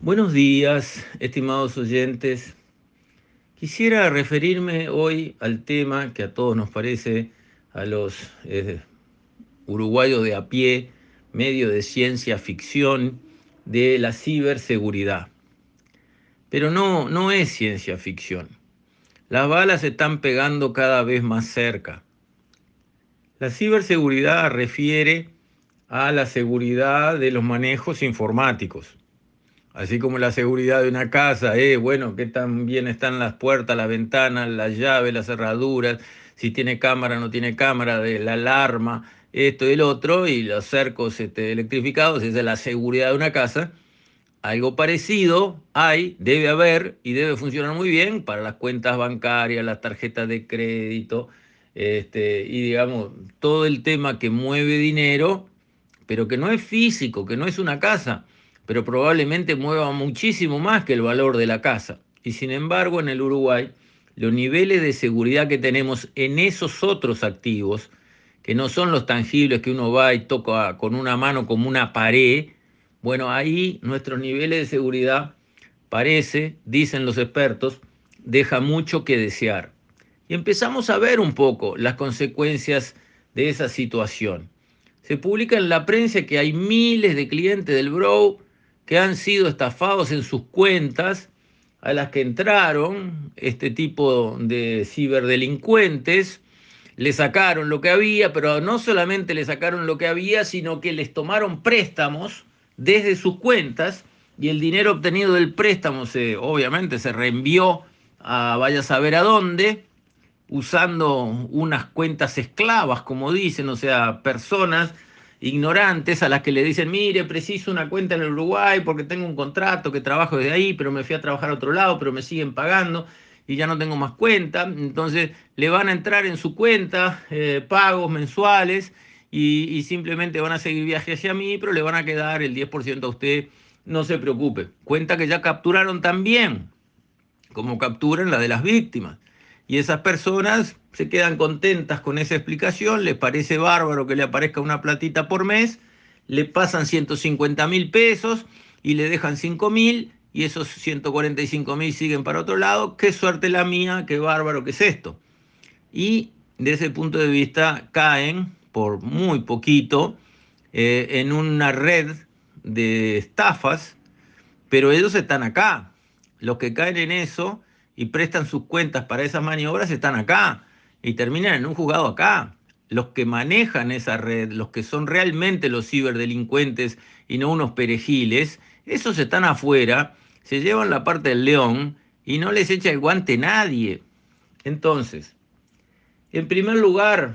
Buenos días, estimados oyentes. Quisiera referirme hoy al tema que a todos nos parece, a los eh, uruguayos de a pie, medio de ciencia ficción, de la ciberseguridad. Pero no, no es ciencia ficción. Las balas se están pegando cada vez más cerca. La ciberseguridad refiere a la seguridad de los manejos informáticos Así como la seguridad de una casa, eh, bueno, qué tan bien están las puertas, las ventanas, las llaves, las cerraduras, si tiene cámara, no tiene cámara, de la alarma, esto y el otro, y los cercos este, electrificados, esa es la seguridad de una casa. Algo parecido hay, debe haber y debe funcionar muy bien para las cuentas bancarias, las tarjetas de crédito, este, y digamos, todo el tema que mueve dinero, pero que no es físico, que no es una casa pero probablemente mueva muchísimo más que el valor de la casa. Y sin embargo, en el Uruguay, los niveles de seguridad que tenemos en esos otros activos, que no son los tangibles que uno va y toca con una mano como una pared, bueno, ahí nuestros niveles de seguridad parece, dicen los expertos, deja mucho que desear. Y empezamos a ver un poco las consecuencias de esa situación. Se publica en la prensa que hay miles de clientes del Bro que han sido estafados en sus cuentas, a las que entraron este tipo de ciberdelincuentes, le sacaron lo que había, pero no solamente le sacaron lo que había, sino que les tomaron préstamos desde sus cuentas y el dinero obtenido del préstamo se, obviamente se reenvió a vaya a saber a dónde, usando unas cuentas esclavas, como dicen, o sea, personas ignorantes a las que le dicen, mire, preciso una cuenta en el Uruguay porque tengo un contrato que trabajo desde ahí, pero me fui a trabajar a otro lado, pero me siguen pagando y ya no tengo más cuenta. Entonces le van a entrar en su cuenta eh, pagos mensuales y, y, simplemente van a seguir viaje hacia mí, pero le van a quedar el 10% a usted. No se preocupe. Cuenta que ya capturaron también, como capturan la de las víctimas. Y esas personas se quedan contentas con esa explicación, les parece bárbaro que le aparezca una platita por mes, le pasan 150 mil pesos y le dejan 5 mil y esos 145 mil siguen para otro lado. Qué suerte la mía, qué bárbaro que es esto. Y de ese punto de vista caen por muy poquito eh, en una red de estafas, pero ellos están acá. Los que caen en eso y prestan sus cuentas para esas maniobras están acá y terminan en un juzgado acá. Los que manejan esa red, los que son realmente los ciberdelincuentes y no unos perejiles, esos están afuera, se llevan la parte del león y no les echa el guante nadie. Entonces, en primer lugar,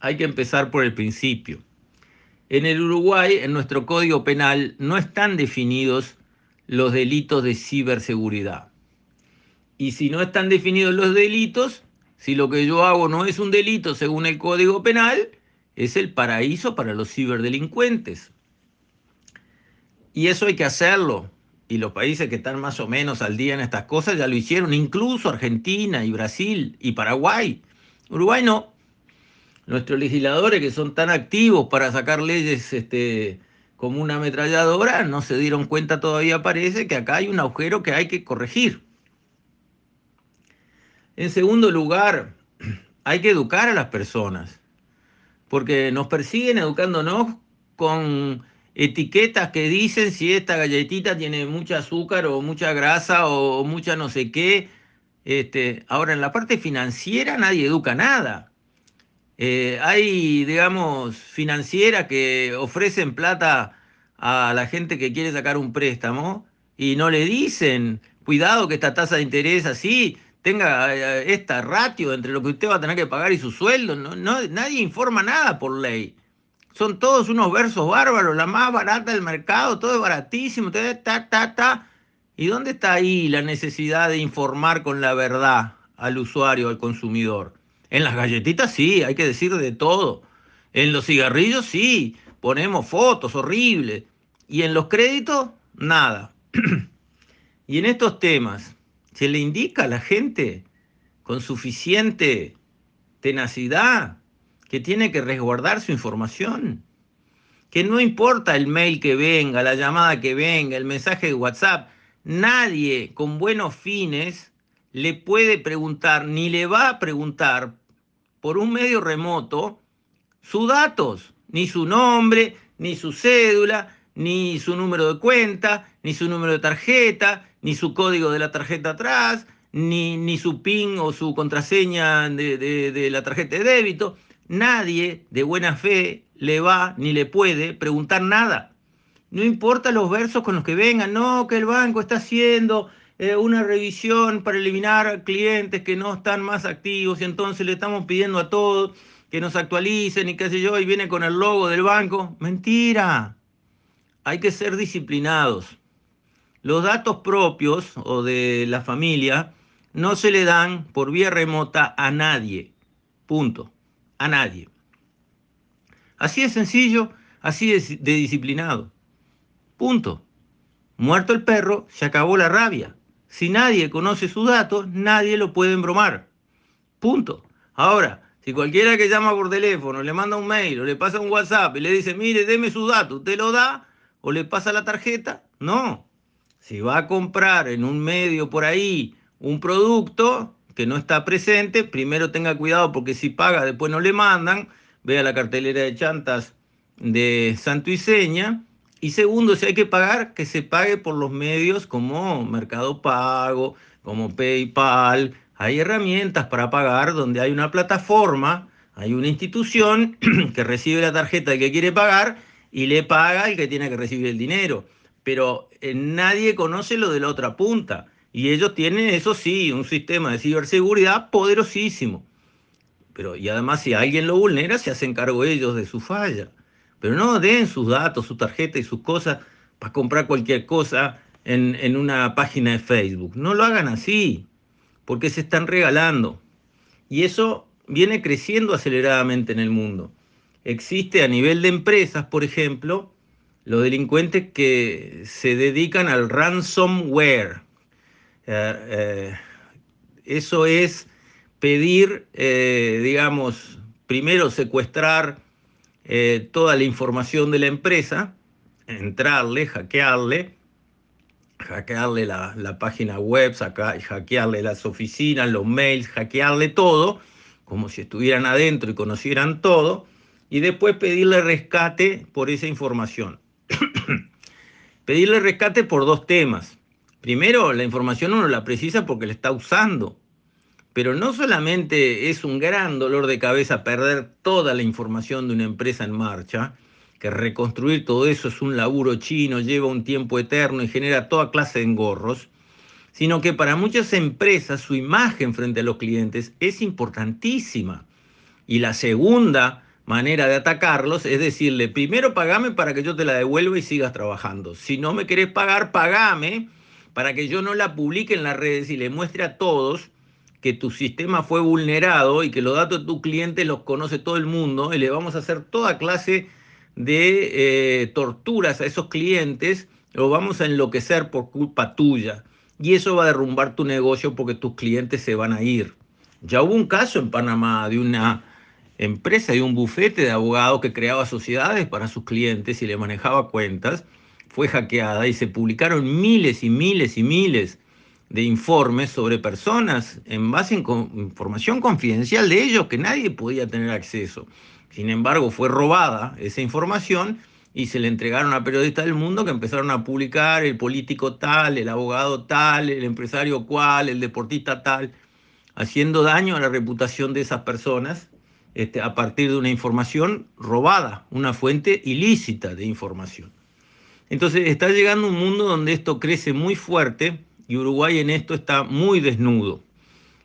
hay que empezar por el principio. En el Uruguay, en nuestro código penal, no están definidos los delitos de ciberseguridad. Y si no están definidos los delitos, si lo que yo hago no es un delito según el Código Penal, es el paraíso para los ciberdelincuentes. Y eso hay que hacerlo. Y los países que están más o menos al día en estas cosas ya lo hicieron, incluso Argentina y Brasil y Paraguay. Uruguay no. Nuestros legisladores que son tan activos para sacar leyes este, como una ametralladora no se dieron cuenta todavía, parece que acá hay un agujero que hay que corregir. En segundo lugar, hay que educar a las personas, porque nos persiguen educándonos con etiquetas que dicen si esta galletita tiene mucha azúcar o mucha grasa o mucha no sé qué. Este, ahora, en la parte financiera nadie educa nada. Eh, hay, digamos, financieras que ofrecen plata a la gente que quiere sacar un préstamo y no le dicen, cuidado que esta tasa de interés así tenga eh, esta ratio entre lo que usted va a tener que pagar y su sueldo. No, nadie informa nada por ley. Son todos unos versos bárbaros, la más barata del mercado, todo es baratísimo, ta, ta, ta. ¿Y dónde está ahí la necesidad de informar con la verdad al usuario, al consumidor? En las galletitas sí, hay que decir de todo. En los cigarrillos sí, ponemos fotos horribles. Y en los créditos, nada. y en estos temas se le indica a la gente con suficiente tenacidad que tiene que resguardar su información. que no importa el mail que venga, la llamada que venga, el mensaje de WhatsApp, nadie con buenos fines le puede preguntar ni le va a preguntar por un medio remoto sus datos, ni su nombre, ni su cédula, ni su número de cuenta, ni su número de tarjeta, ni su código de la tarjeta atrás, ni, ni su PIN o su contraseña de, de la tarjeta de débito. Nadie de buena fe le va ni le puede preguntar nada. No importa los versos con los que vengan, no, que el banco está haciendo eh, una revisión para eliminar clientes que no están más activos y entonces le estamos pidiendo a todos que nos actualicen y qué sé yo, y viene con el logo del banco. Mentira. Hay que ser disciplinados. Los datos propios o de la familia no se le dan por vía remota a nadie. Punto. A nadie. Así de sencillo, así de, disciplinado. Punto. Muerto el perro, se acabó la rabia. Si nadie conoce sus datos, nadie lo puede embromar. Punto. Ahora, si cualquiera que llama por teléfono le manda un mail o le pasa un WhatsApp y le dice, mire, deme sus datos, ¿usted lo da o le pasa la tarjeta? No. Si va a comprar en un medio por ahí un producto que no está presente, primero tenga cuidado porque si paga después no le mandan, vea la cartelera de chantas de Santo y Seña y segundo, si hay que pagar, que se pague por los medios como Mercado Pago, como PayPal. Hay herramientas para pagar donde hay una plataforma, hay una institución que recibe la tarjeta del que quiere pagar y le paga el que tiene que recibir el dinero. Pero eh, nadie conoce lo de la otra punta. Y ellos tienen, eso sí, un sistema de ciberseguridad poderosísimo. Pero, y además, si alguien lo vulnera, se hacen cargo ellos de su falla. Pero no den sus datos, su tarjeta y sus cosas para comprar cualquier cosa en, en una página de Facebook. No lo hagan así, porque se están regalando. Y eso viene creciendo aceleradamente en el mundo. Existe a nivel de empresas, por ejemplo, los delincuentes que se dedican al ransomware. Eh, eh, eso es pedir, eh, digamos, primero secuestrar toda la información de la empresa, entrarle, hackearle, hackearle la, página web, hackearle las oficinas, los mails, hackearle todo, como si estuvieran adentro y conocieran todo, y después pedirle rescate por esa información. Pedirle rescate por dos temas. Primero, la información uno la precisa porque la está usando. Pero no solamente es un gran dolor de cabeza perder toda la información de una empresa en marcha, que reconstruir todo eso es un laburo chino, lleva un tiempo eterno y genera toda clase de engorros, sino que para muchas empresas su imagen frente a los clientes es importantísima. Y la segunda manera de atacarlos es decirle, primero pagame para que yo te la devuelva y sigas trabajando. Si no me querés pagar, pagame para que yo no la publique en las redes y le muestre a todos que tu sistema fue vulnerado y que los datos de tu cliente los conoce todo el mundo y le vamos a hacer toda clase de eh, torturas a esos clientes, lo vamos a enloquecer por culpa tuya. Y eso va a derrumbar tu negocio porque tus clientes se van a ir. Ya hubo un caso en Panamá de una empresa, de un bufete de abogados que creaba sociedades para sus clientes y le manejaba cuentas. Fue hackeada y se publicaron miles y miles y miles de informes sobre personas en base a información confidencial de ellos que nadie podía tener acceso. Sin embargo, fue robada esa información y se le entregaron a periodistas del mundo que empezaron a publicar el político tal, el abogado tal, el empresario cual, el deportista tal, haciendo daño a la reputación de esas personas este, a partir de una información robada, una fuente ilícita de información. Entonces está llegando un mundo donde esto crece muy fuerte y Uruguay en esto está muy desnudo.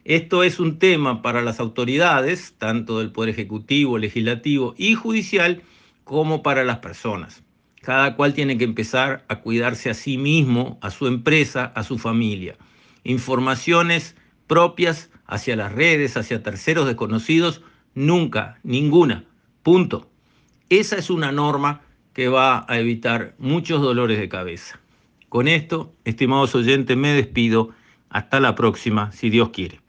Esto es un tema para las autoridades, tanto del Poder Ejecutivo, Legislativo y Judicial, como para las personas. Cada cual tiene que empezar a cuidarse a sí mismo, a su empresa, a su familia. Informaciones propias hacia las redes, hacia terceros desconocidos, nunca, ninguna. Punto. Esa es una norma que va a evitar muchos dolores de cabeza. Con esto, estimados oyentes, me despido. Hasta la próxima, si Dios quiere.